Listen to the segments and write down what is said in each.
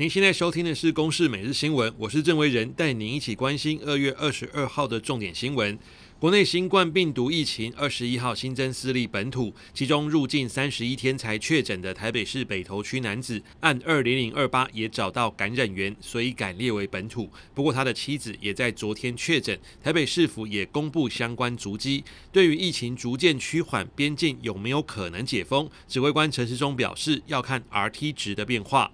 您现在收听的是《公视每日新闻》，我是郑维仁，带您一起关心二月二十二号的重点新闻。国内新冠病毒疫情二十一号新增四例本土，其中入境三十一天才确诊的台北市北投区男子，按二零零二八也找到感染源，所以改列为本土。不过他的妻子也在昨天确诊，台北市府也公布相关足迹。对于疫情逐渐趋缓，边境有没有可能解封？指挥官陈时中表示，要看 RT 值的变化。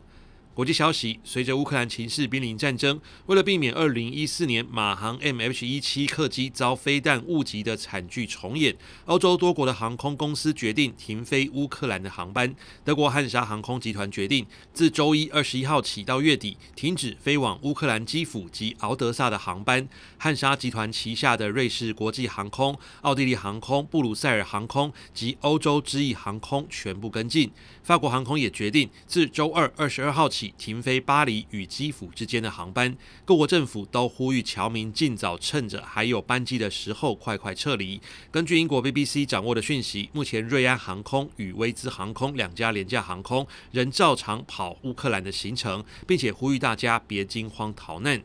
国际消息：随着乌克兰情势濒临战争，为了避免二零一四年马航 MH17 客机遭飞弹误击的惨剧重演，欧洲多国的航空公司决定停飞乌克兰的航班。德国汉莎航空集团决定自周一二十一号起到月底停止飞往乌克兰基辅及敖德萨的航班。汉莎集团旗下的瑞士国际航空、奥地利航空、布鲁塞尔航空及欧洲之翼航空全部跟进。法国航空也决定自周二二十二号起。停飞巴黎与基辅之间的航班，各国政府都呼吁侨民尽早趁着还有班机的时候快快撤离。根据英国 BBC 掌握的讯息，目前瑞安航空与威兹航空两家廉价航空仍照常跑乌克兰的行程，并且呼吁大家别惊慌逃难。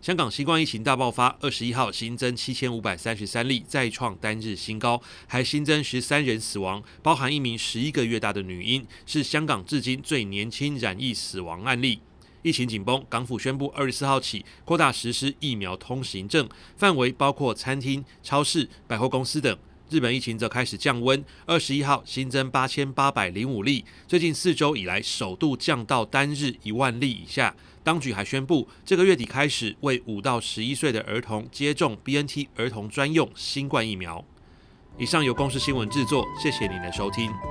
香港新冠疫情大爆发，二十一号新增七千五百三十三例，再创单日新高，还新增十三人死亡，包含一名十一个月大的女婴，是香港至今最年轻染疫死亡案例。疫情紧绷，港府宣布二十四号起扩大实施疫苗通行证，范围包括餐厅、超市、百货公司等。日本疫情则开始降温，二十一号新增八千八百零五例，最近四周以来首度降到单日一万例以下。当局还宣布，这个月底开始为五到十一岁的儿童接种 BNT 儿童专用新冠疫苗。以上由公司新闻制作，谢谢您的收听。